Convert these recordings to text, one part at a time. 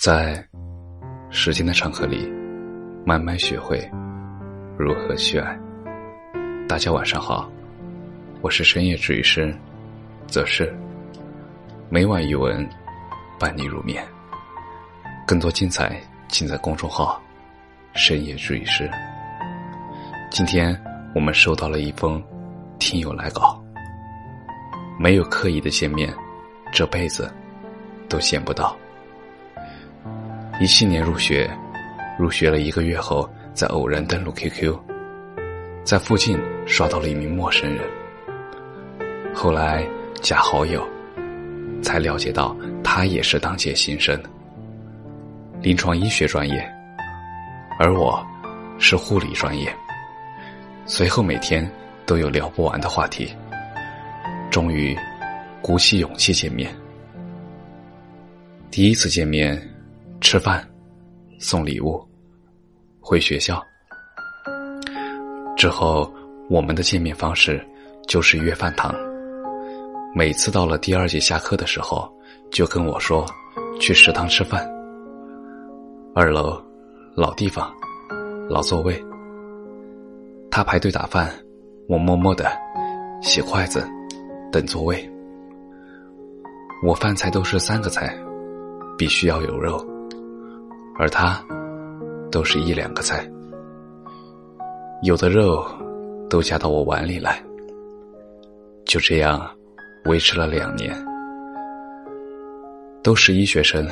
在时间的长河里，慢慢学会如何去爱。大家晚上好，我是深夜治愈师，则是每晚一文伴你入眠。更多精彩尽在公众号“深夜治愈师”。今天我们收到了一封听友来稿，没有刻意的见面，这辈子都见不到。一七年入学，入学了一个月后，在偶然登录 QQ，在附近刷到了一名陌生人。后来加好友，才了解到他也是当届新生，临床医学专业，而我是护理专业。随后每天都有聊不完的话题，终于鼓起勇气见面。第一次见面。吃饭，送礼物，回学校。之后，我们的见面方式就是约饭堂。每次到了第二节下课的时候，就跟我说去食堂吃饭。二楼，老地方，老座位。他排队打饭，我默默的洗筷子，等座位。我饭菜都是三个菜，必须要有肉。而他，都是一两个菜，有的肉都夹到我碗里来。就这样，维持了两年。都是医学生，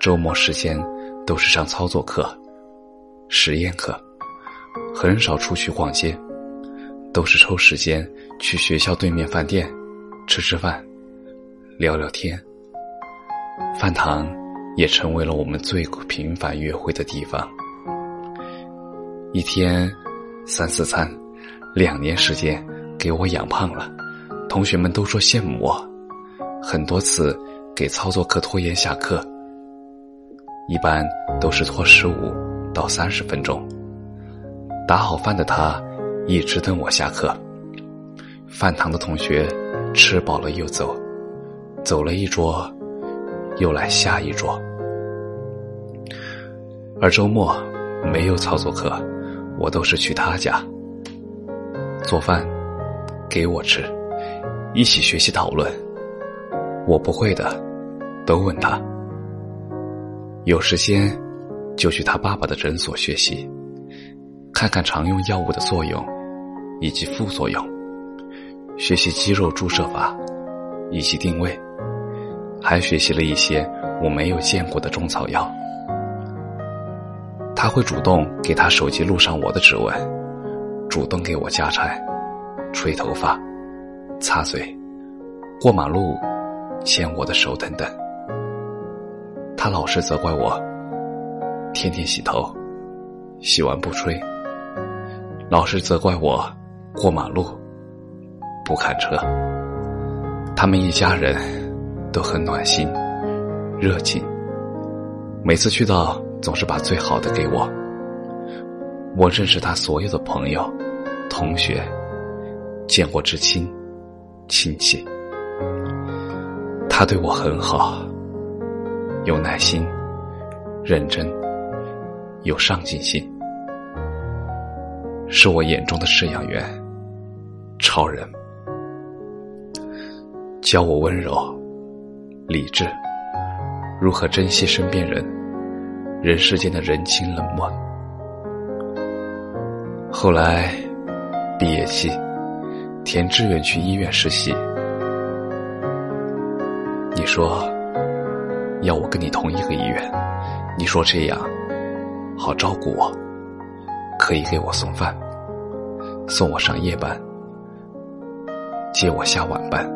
周末时间都是上操作课、实验课，很少出去逛街，都是抽时间去学校对面饭店吃吃饭、聊聊天。饭堂。也成为了我们最频繁约会的地方。一天三四餐，两年时间给我养胖了，同学们都说羡慕我。很多次给操作课拖延下课，一般都是拖十五到三十分钟。打好饭的他一直等我下课。饭堂的同学吃饱了又走，走了一桌，又来下一桌。而周末没有操作课，我都是去他家做饭，给我吃，一起学习讨论。我不会的，都问他。有时间就去他爸爸的诊所学习，看看常用药物的作用以及副作用，学习肌肉注射法以及定位，还学习了一些我没有见过的中草药。他会主动给他手机录上我的指纹，主动给我夹菜、吹头发、擦嘴、过马路、牵我的手等等。他老是责怪我，天天洗头，洗完不吹，老是责怪我过马路不看车。他们一家人都很暖心、热情，每次去到。总是把最好的给我。我认识他所有的朋友、同学，见过至亲、亲戚。他对我很好，有耐心、认真、有上进心，是我眼中的饲养员、超人，教我温柔、理智，如何珍惜身边人。人世间的人情冷漠。后来，毕业季，填志愿去医院实习。你说要我跟你同一个医院，你说这样好照顾我，可以给我送饭，送我上夜班，接我下晚班。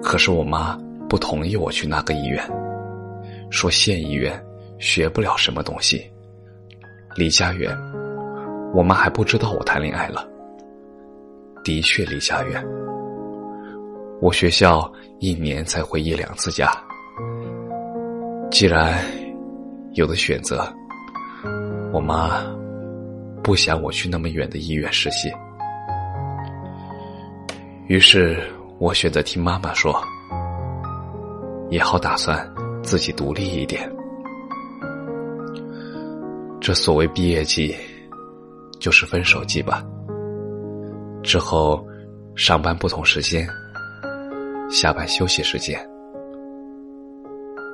可是我妈不同意我去那个医院，说县医院。学不了什么东西，离家远，我妈还不知道我谈恋爱了。的确离家远，我学校一年才回一两次家。既然有的选择，我妈不想我去那么远的医院实习，于是我选择听妈妈说，也好打算自己独立一点。这所谓毕业季，就是分手季吧。之后，上班不同时间，下班休息时间，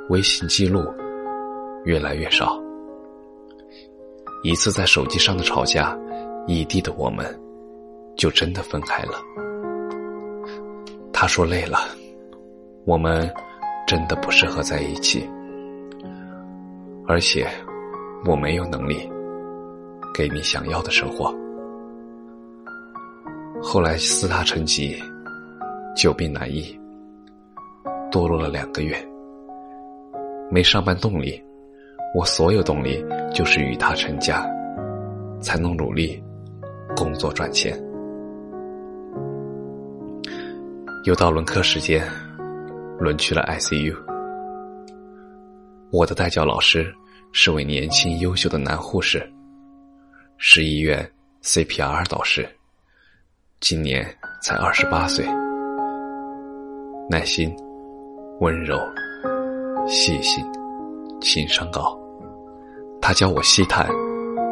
微信记录越来越少。一次在手机上的吵架，异地的我们，就真的分开了。他说累了，我们真的不适合在一起，而且。我没有能力给你想要的生活。后来四大成疾，久病难医，堕落了两个月，没上班动力，我所有动力就是与他成家，才能努力工作赚钱。又到轮课时间，轮去了 ICU，我的代教老师。是位年轻优秀的男护士，是医院 CPR 导师，今年才二十八岁，耐心、温柔、细心，情商高。他教我吸痰、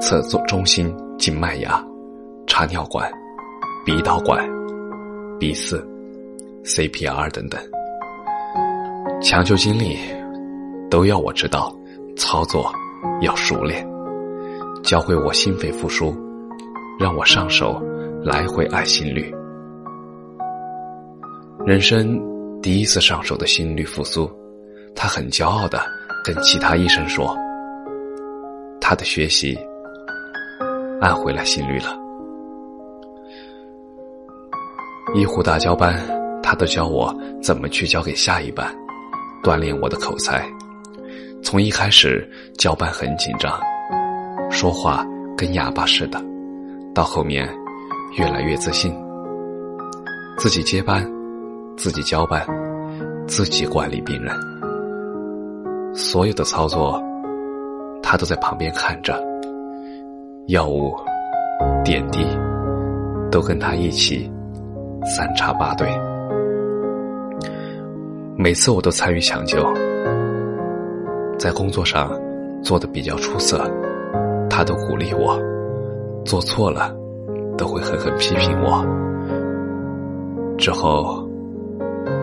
测中心静脉压、插尿管、鼻导管、鼻饲、CPR 等等，抢救经历都要我知道。操作要熟练，教会我心肺复苏，让我上手来回按心率。人生第一次上手的心率复苏，他很骄傲的跟其他医生说：“他的学习按回来心率了。”医护大交班，他都教我怎么去教给下一班，锻炼我的口才。从一开始交班很紧张，说话跟哑巴似的，到后面越来越自信，自己接班，自己交班，自己管理病人，所有的操作他都在旁边看着，药物点滴都跟他一起三插八对，每次我都参与抢救。在工作上做的比较出色，他都鼓励我；做错了，都会狠狠批评我。之后，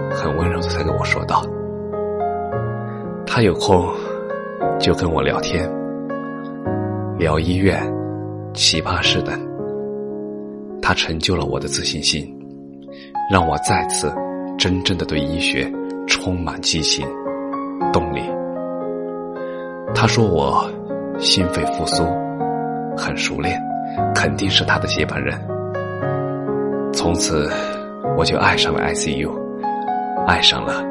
很温柔的才跟我说道：“他有空就跟我聊天，聊医院、奇葩事等。他成就了我的自信心，让我再次真正的对医学充满激情、动力。”他说我心肺复苏很熟练，肯定是他的接班人。从此我就爱上了 ICU，爱上了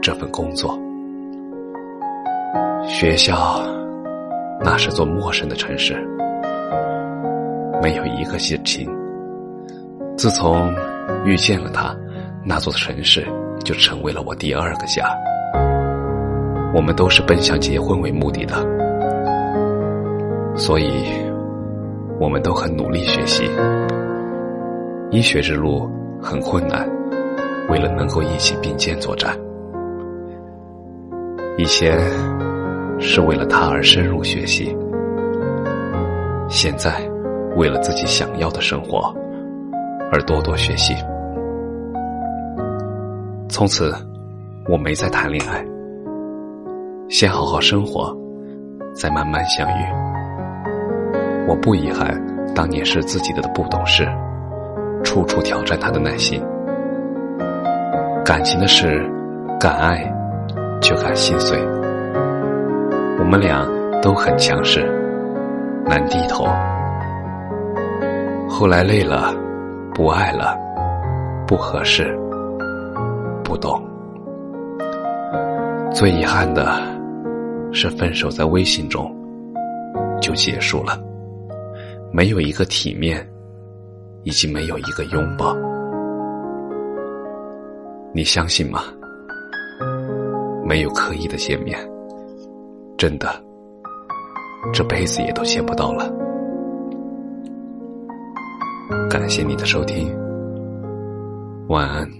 这份工作。学校那是座陌生的城市，没有一个亲情。自从遇见了他，那座城市就成为了我第二个家。我们都是奔向结婚为目的的，所以我们都很努力学习。医学之路很困难，为了能够一起并肩作战。以前是为了他而深入学习，现在为了自己想要的生活而多多学习。从此，我没再谈恋爱。先好好生活，再慢慢相遇。我不遗憾当年是自己的不懂事，处处挑战他的耐心。感情的事，敢爱就敢心碎。我们俩都很强势，难低头。后来累了，不爱了，不合适，不懂。最遗憾的。是分手在微信中就结束了，没有一个体面，以及没有一个拥抱，你相信吗？没有刻意的见面，真的，这辈子也都见不到了。感谢你的收听，晚安。